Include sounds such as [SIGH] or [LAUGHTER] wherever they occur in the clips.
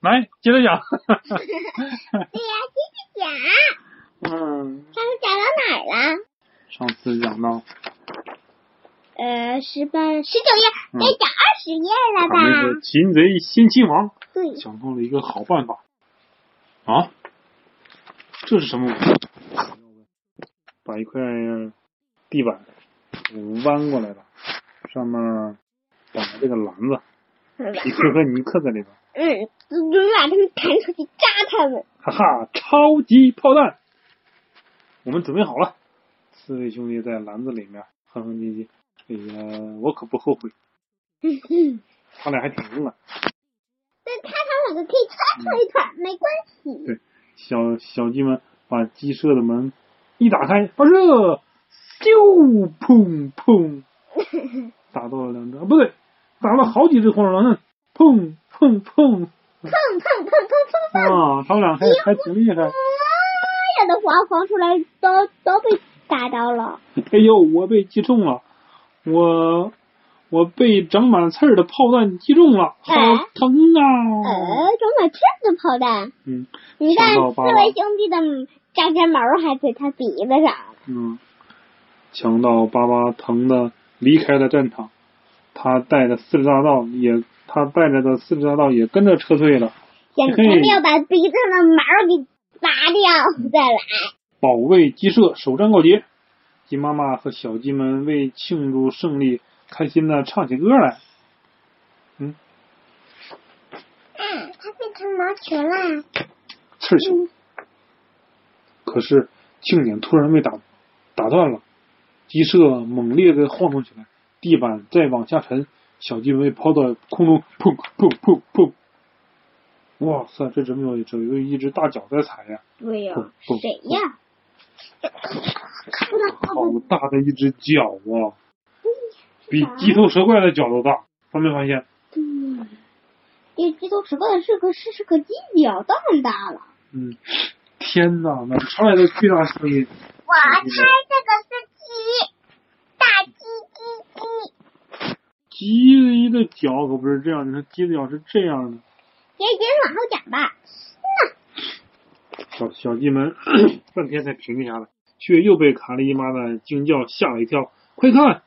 来接着讲。[LAUGHS] 对呀，接着讲。嗯，上次讲到哪儿了？上次讲到呃，十八、十九页，嗯该讲二十页了咱们是吧？擒贼先擒王，对，想到了一个好办法。啊，这是什么武器？把一块地板弯过来了，上面绑了这个篮子，皮克和尼克在里边。嗯，准备把他们弹出去扎他们。哈哈，超级炮弹！我们准备好了。四位兄弟在篮子里面哼哼唧唧。哎呀，我可不后悔，他俩还挺硬啊。但他他两个可以串成一团，没关系。对小小鸡们把鸡舍的门一打开，发射，咻，砰砰，打到了两只，不对，打了好几只黄鼠狼呢，砰砰砰，砰砰砰砰砰砰，啊，他们俩还还挺厉害。妈呀的黄黄出来都都被打到了。哎呦，我被击中了，我我被长满刺儿的炮弹击中了，好疼啊！呃，长满刺的炮弹，嗯你看四想到爸爸位兄弟的扎针毛还在他鼻子上。嗯，强盗巴巴疼的离开了战场，他带着四只大盗也，他带着的四只大盗也跟着撤退了，现在嘿咱们要把鼻子上的毛给拔掉，再来。保卫鸡舍，首战告捷。鸡妈妈和小鸡们为庆祝胜利，开心的唱起歌来。嗯，嗯，它变成毛球了。刺儿球。可是庆典突然被打打断了，鸡舍猛烈的晃动起来，地板再往下沉，小鸡被抛到空中，砰砰砰砰！哇塞，这怎么有怎么有一只大脚在踩呀？对呀谁呀？好大的一只脚啊！比鸡头蛇怪的脚都大，发没发现？嗯，这鸡头蛇怪是个是是个鸡脚，当然大了。嗯，天哪，哪传来的巨大声音？我猜这个是鸡，大鸡鸡的脚可不是这样，你看鸡的脚是这样的。接接着往后讲吧。小小鸡们 [CLEARS THROAT] 半天才平静下来，却又被卡利妈的惊叫吓了一跳。快看，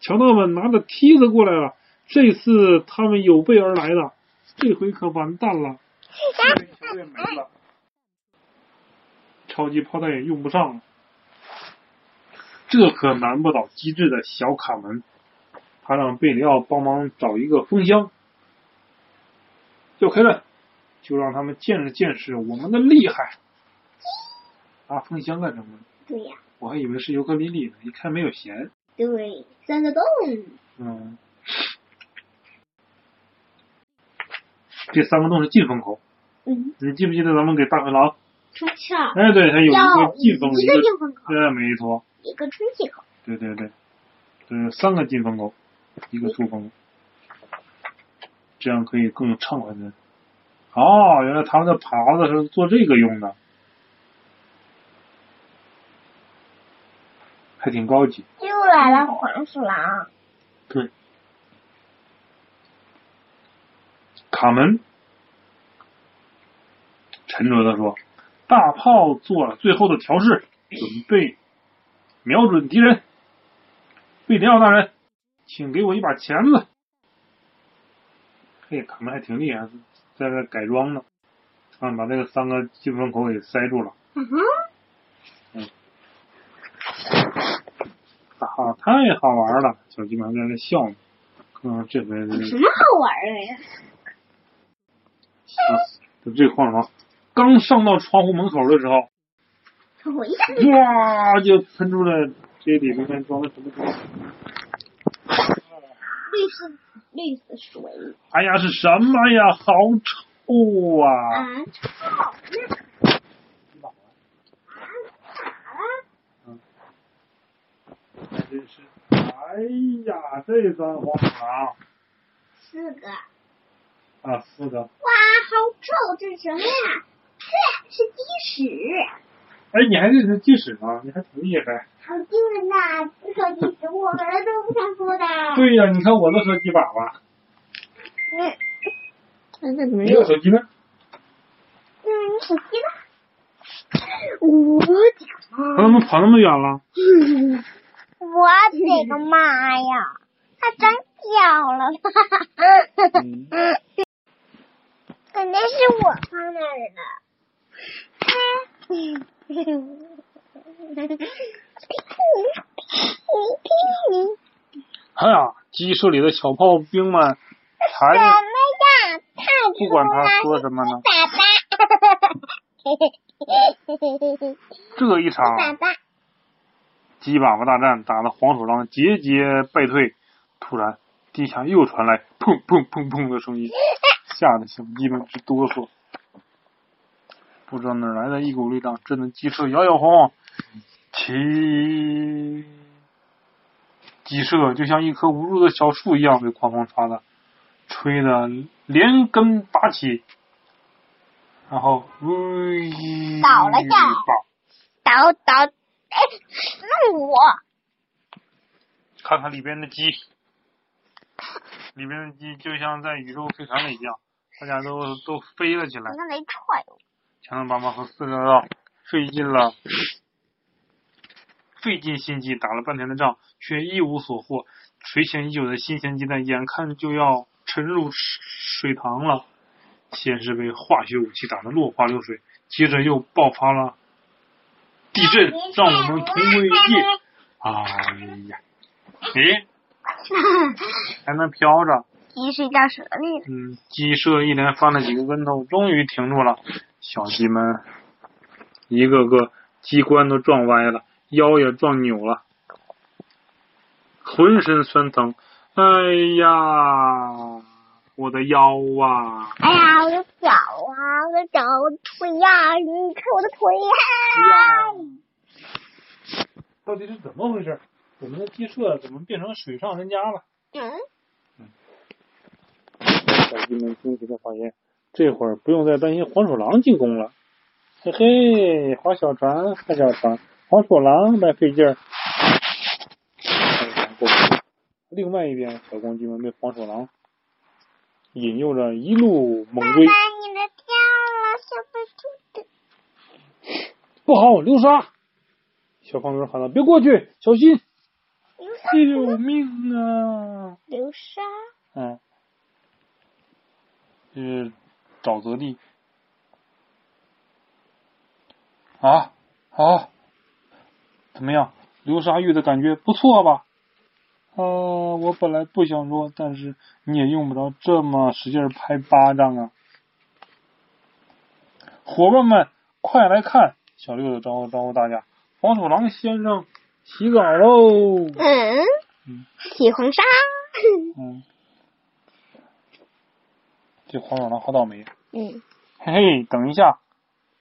强盗们拿着梯子过来了，这次他们有备而来的，这回可完蛋了，球也没了，超级炮弹也用不上了。这可难不倒机智的小卡门，他让贝里奥帮忙找一个风箱。要开了，就让他们见识见识我们的厉害。拿风箱干什么？对呀，我还以为是尤克里里呢，一看没有弦。对，三个洞。嗯，这三个洞是进风口，嗯，你记不记得咱们给大灰狼？出鞘。哎，对，它有一个进风口，一个进风口，对，没错，一个出气口。对对对，对，三个进风口，一个出风，这样可以更畅快的。哦，原来他们的耙子是做这个用的，还挺高级。又来了黄鼠狼。对，卡门沉着的说：“大炮做了最后的调试，准备瞄准敌人。贝里奥大人，请给我一把钳子。”嘿，卡门还挺厉害，在这改装呢，啊，把那个三个进风口给塞住了。嗯哼。哈哈，太好玩了！小鸡们还在那笑呢。嗯，这回是什么好玩的呀？啊，就这黄鼠狼刚上到窗户门口的时候，我一下就哇，就喷出了这里面装的什么东西？绿色绿色水哎呀，是什么呀？好臭啊！啊！操！那啊咋了？真是，哎呀，这三黄鼠狼四个。啊，四个。哇，好臭！这是什么呀？这是鸡屎。哎，你还认识鸡屎吗？你还挺厉害。好惊人呐！这说鸡屎，我本来都不想说的。对呀、你看我都说鸡粑粑。嗯。那这怎么你有手机呢？嗯，你手机呢？我的他怎么跑那么远了？我的个妈呀！他长脚了，嗯 [LAUGHS] 肯定是我放那儿的。[LAUGHS] 哎呀，鸡舍里的小炮兵们什还么是呀？太不管他说什么呢，这一场鸡粑粑大战打得黄鼠狼节节败退，突然地下又传来砰砰砰砰的声音，吓得小鸡们直哆嗦。不知道哪来的一股力量，震得鸡舍摇摇晃晃，起鸡舍就像一棵无助的小树一样，被狂风刮的吹得连根拔起，然后喂倒了下来倒倒，哎，弄我！看看里边的鸡，里边的鸡就像在宇宙飞船里一样，大家都都飞了起来你。看没踹我？强强妈妈和四个道费尽了费尽心机打了半天的仗，却一无所获。垂涎已久的新鲜鸡蛋眼看就要沉入水塘了，先是被化学武器打得落花流水，接着又爆发了地震，让我们同归于尽。哎呀，诶，[LAUGHS] 还能飘着。鸡睡觉舍利了。嗯，鸡舍一连翻了几个跟头，终于停住了。小鸡们一个个鸡冠都撞歪了，腰也撞扭了，浑身酸疼。哎呀，我的腰啊！哎呀，我的脚啊，我的脚，我的腿呀、你看我的腿呀、到底是怎么回事？我们的鸡舍怎么变成水上人家了？嗯，小鸡们惊奇的发现，这会儿不用再担心黄鼠狼进攻了。嘿嘿，划小船，划小船，黄鼠狼白费劲儿。另外一边，小公鸡们被黄鼠狼引诱着一路猛追。爸爸，你的掉了，小白兔的。不好，流沙！小胖墩喊道：“别过去，小心！救命啊！”流沙，嗯，这是沼泽地。啊啊，怎么样？流沙浴的感觉不错吧？呃，我本来不想说，但是你也用不着这么使劲拍巴掌啊！伙伴们，快来看！小六子招呼招呼大家，黄鼠狼先生洗澡喽！嗯嗯，洗红沙，嗯，这黄鼠狼好倒霉。嗯，嘿嘿，等一下！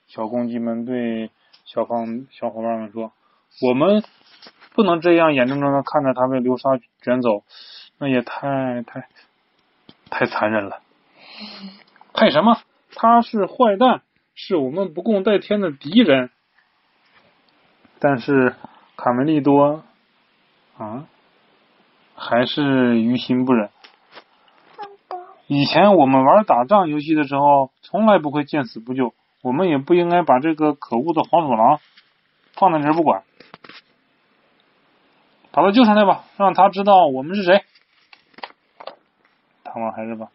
小公鸡们对小方小伙伴们说：“我们不能这样眼睁睁的看着它被流沙卷走，那也太太太残忍了。太什么？他是坏蛋，是我们不共戴天的敌人。但是卡梅利多啊，还是于心不忍。以前我们玩打仗游戏的时候，从来不会见死不救。我们也不应该把这个可恶的黄鼠狼放在这不管，把他救上来吧，让他知道我们是谁。他们还是把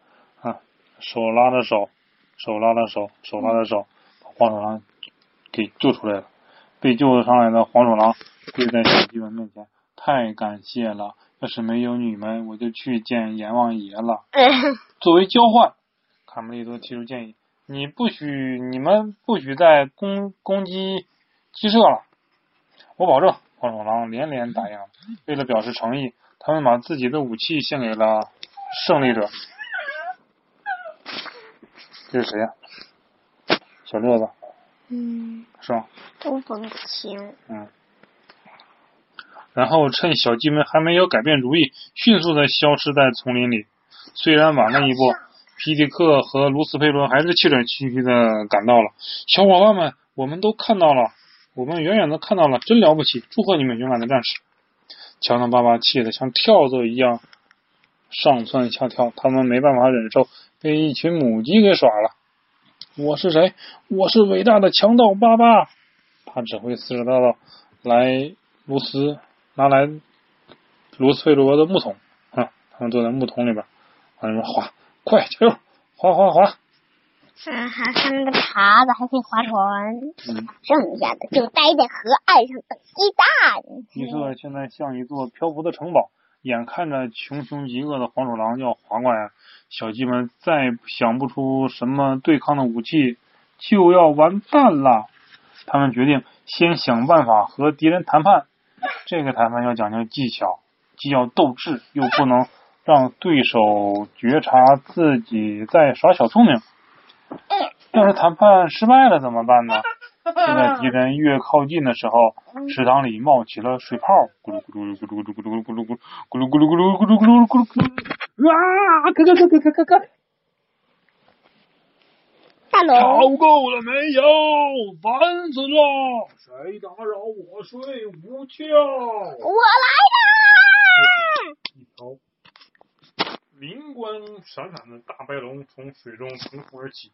啊手拉着手，手拉着手，手拉着手，把黄鼠狼给救出来了。被救上来的黄鼠狼跪在小鸡们面前，太感谢了！要是没有你们，我就去见阎王爷了。[LAUGHS] 作为交换，卡梅利多提出建议：你不许你们不许再攻攻击鸡舍了。我保证。黄鼠狼连连答应。为了表示诚意，他们把自己的武器献给了胜利者。这是谁呀、小六子嗯，是吧？都分不清。嗯。然后趁小鸡们还没有改变主意，迅速的消失在丛林里。虽然晚了一步，皮迪克和卢斯佩伦还是气喘吁吁的赶到了。小伙伴们，我们都看到了，我们远远的看到了，真了不起！祝贺你们勇敢的战士！乔纳爸爸气得像跳蚤一样上蹿下跳，他们没办法忍受被一群母鸡给耍了。我是谁？我是伟大的强盗巴巴。他指挥四十大盗来卢斯拿来卢斯佩罗的木桶啊，他们坐在木桶里边，往里面划，快加油，划划划。嗯，还还那个耙子，还可以划船。嗯，剩下的就待在河岸上等鸡蛋。鸡舍现在像一座漂浮的城堡，眼看着穷凶极恶的黄鼠狼要划过来，小鸡们再想不出什么对抗的武器，就要完蛋了。他们决定先想办法和敌人谈判。这个谈判要讲究技巧，既要斗智，又不能让对手觉察自己在耍小聪明。要是谈判失败了怎么办呢？[LAUGHS] 就在敌人越靠近的时候，池塘里冒起了水泡，咕噜咕噜咕噜咕噜咕噜咕噜咕噜咕噜咕噜咕噜咕噜咕噜咕噜咕噜咕噜，啊！咯咯咯咯咯咯咯！大龙，吵够了没有？烦死了！谁打扰我睡午觉？我来啦！一条灵光闪闪的大白龙从水中腾空而起，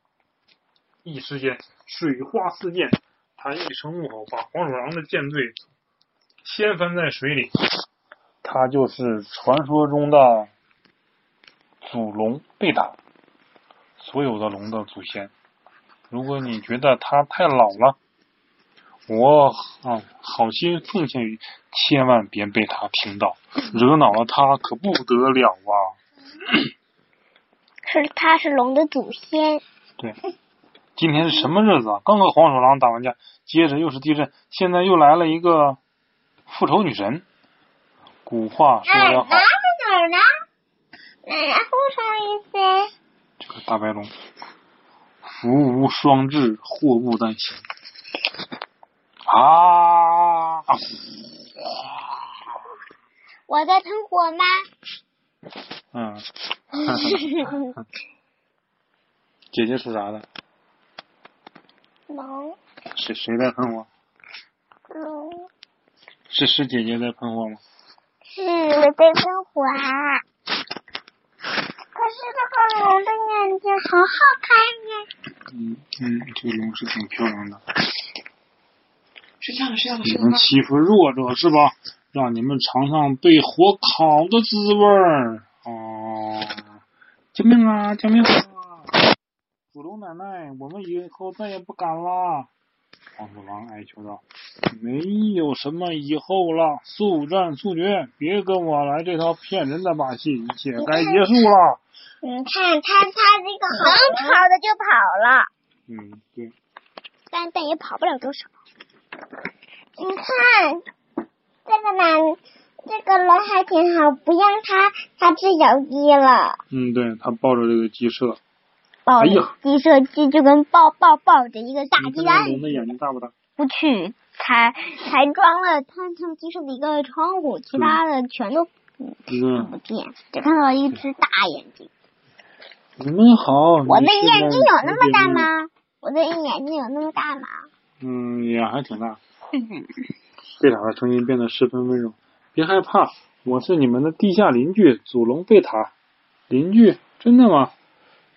一时间水花四溅，它一声怒吼，把黄鼠狼的舰队掀翻在水里。他就是传说中的祖龙贝塔，所有的龙的祖先。如果你觉得他太老了，我啊好心奉劝于，千万别被他听到，惹恼了他可不得了啊！[CLEARS THROAT] 是他是龙的祖先。对，今天是什么日子啊？刚和黄鼠狼打完架，接着又是地震，现在又来了一个复仇女神。古话说得好，哪儿呢？哪复仇女神？这个大白龙，福无双至，祸不单行。啊！我在喷火吗？嗯，[LAUGHS] 姐姐属啥的？龙谁谁在喷我？龙是是姐姐在喷我吗？是我在喷火啊！可是这个龙的眼睛好好看呀！嗯嗯，这个龙是挺漂亮的。睡觉了，睡觉了，你们睡觉了。欺负弱者是吧？让你们尝尝被火烤的滋味儿！哦，救命啊！救命啊！祖龙奶奶，我们以后再也不敢了。黄鼠狼哀求道：“没有什么以后了，速战速决，别跟我来这套骗人的把戏，一切该结束了。你看他，他这个能跑的就跑了，”嗯，对，但但也跑不了多少。你看这个男这个人还挺好，不让他他吃小鸡了。嗯，对，他抱着这个鸡舍，抱鸡舍鸡就跟抱抱抱着一个大鸡蛋看龙的眼睛大不大？不去，才才装了他他们鸡舍的一个窗户，其他的全都看不见，只看到一只大眼睛。你们好，我的眼睛有那么大吗？吗？我的眼睛有那么大吗？嗯，也还挺大。贝塔的声音变得十分温柔。别害怕，我是你们的地下邻居祖龙贝塔。邻居？真的吗？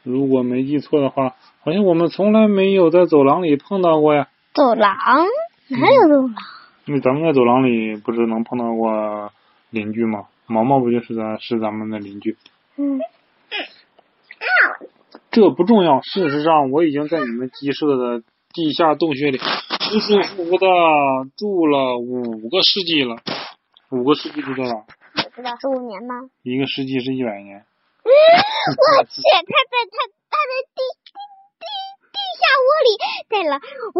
如果没记错的话，好像我们从来没有在走廊里碰到过呀。走廊哪有走廊？那咱们在走廊里不是能碰到过邻居吗？毛毛不就是咱是咱们的邻居？嗯，[SNIFFS] 这不重要。事实上，我已经在你们鸡舍的地下洞穴里舒舒服服的住了五个世纪了。五个世纪是多少？我知道十五年吗？一个世纪是一百年。我去，他在他他在地地地地下窝里待了五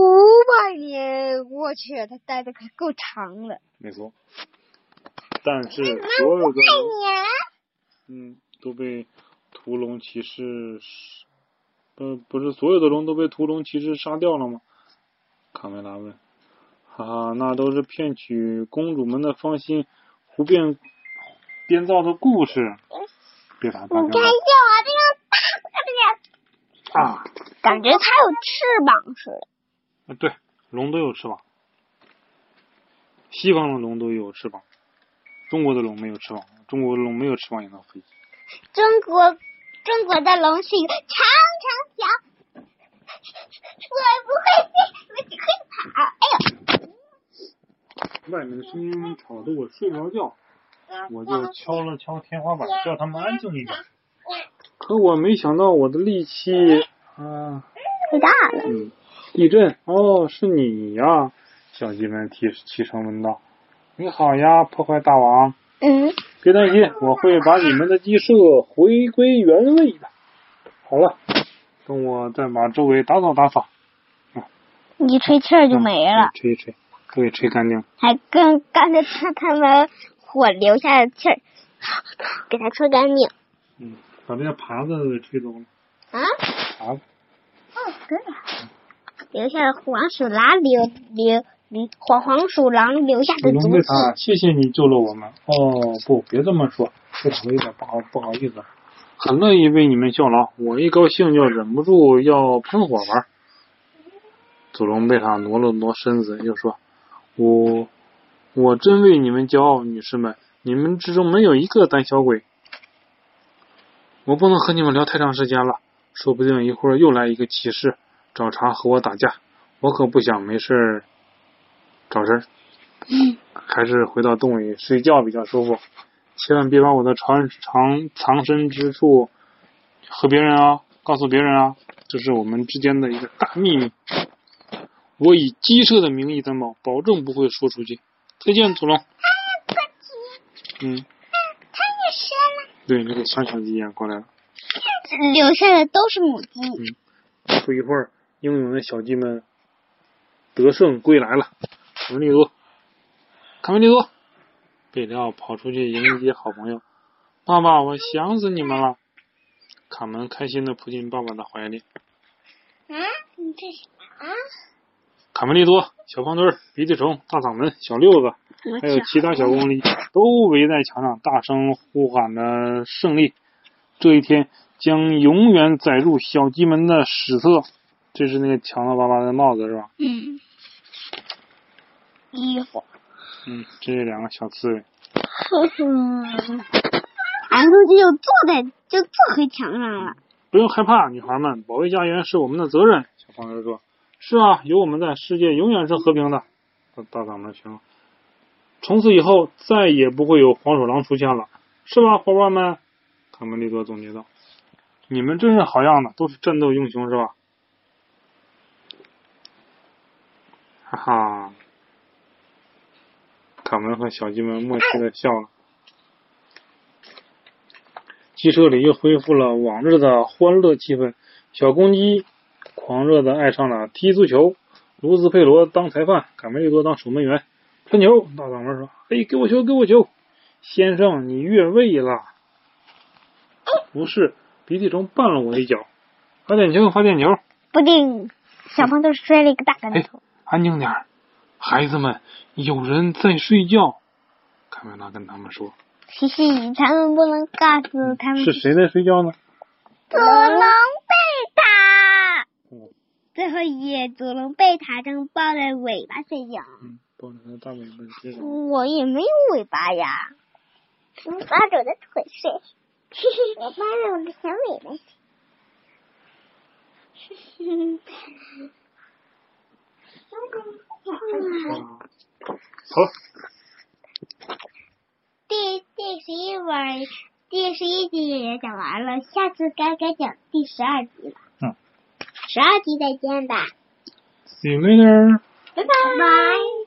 百年，我去，他待的可够长了。没错。但是所有的？嗯都被屠龙骑士，呃，不是所有的龙都被屠龙骑士杀掉了吗？卡梅拉问。哈哈，那都是骗取公主们的芳心、胡编编造的故事。别打你看像我这样大个的，啊！感觉它有翅膀似的。啊，对，龙都有翅膀，西方的龙都有翅膀，中国的龙没有翅膀，中国的龙没有翅膀也能飞。中国中国的龙是一个长长条，我不会飞，我只会跑。哎呦，外面的声音吵得我睡不着觉，我就敲了敲天花板，叫他们安静一点。可我没想到我的力气啊，太大了。嗯，地震哦，是你呀！小鸡们提齐声问道：“你好呀，破坏大王！嗯，别担心，我会把你们的鸡舍回归原位的。好了，等我再把周围打扫打扫，一吹气儿就没了，吹一吹，都给吹干净。还跟刚才他他们火留下的气儿，给它吹干净。嗯，把这些耙子给吹走了。啊？耙子，哦，对了，留下了黄鼠狼留留留黄黄鼠狼留下的龙足迹。谢谢你救了我们。哦，不，别这么说，贝塔我有点不好不好意思，很乐意为你们效劳。我一高兴就忍不住要喷火玩。祖龙贝塔挪了挪身子，又说：“我我真为你们骄傲，女士们，你们之中没有一个胆小鬼。我不能和你们聊太长时间了，说不定一会儿又来一个骑士找茬和我打架，我可不想没事儿找事儿。还是回到洞里睡觉比较舒服。千万别把我的藏藏藏身之处和别人啊，告诉别人啊，这是我们之间的一个大秘密。我以鸡舍的名义担保，保证不会说出去。再见，祖龙。嗯，它也是了，对，那个小小鸡也过来了。留下的都是母鸡。不一会儿，英勇的小鸡们得胜归来了。卡梅利多，卡梅利多，贝里奥跑出去迎接好朋友。爸爸，我想死你们了。卡门开心的扑进爸爸的怀里。啊，你这是啊？卡梅利多、小胖墩儿、鼻涕虫、大嗓门、小六子，还有其他小公鸡都围在墙上，大声呼喊着胜利。这一天将永远载入小鸡们的史册。这是那个强盗爸爸的帽子是吧？嗯。衣服。嗯，这是两个小刺猬。哼哼，俺估计就坐在就坐回墙上了。不用害怕，女孩们，保卫家园是我们的责任。小胖墩说：“是啊，有我们在，世界永远是和平的。”大嗓门宣布：“从此以后再也不会有黄鼠狼出现了，是吧，伙伴们？”卡梅利多总结道：“你们真是好样的，都是战斗英雄，是吧？”哈哈，卡门和小鸡们默契的笑了。鸡舍里又恢复了往日的欢乐气氛，小公鸡狂热的爱上了踢足球，卢斯佩罗当裁判，卡梅利多当守门员。传球，大嗓门说：“哎，给我球，给我球！先生，你越位了。”不是，鼻涕虫绊了我一脚。罚点球，罚点球。不定，小胖墩摔了一个大跟头。安静点儿，孩子们，有人在睡觉。卡梅拉跟他们说。嘻嘻，他们不能告诉他们。是谁在睡觉呢？祖龙贝最后一页，祖龙被塔正抱着尾巴睡觉。嗯，抱着他的大尾巴睡觉。我也没有尾巴呀，我抱着我的腿睡。[LAUGHS] 我抱着我的小尾巴睡。好。第第十一本第十一集也讲完了，下次该该讲第十二集了。嗯。十二集再见吧。See you later. 拜拜。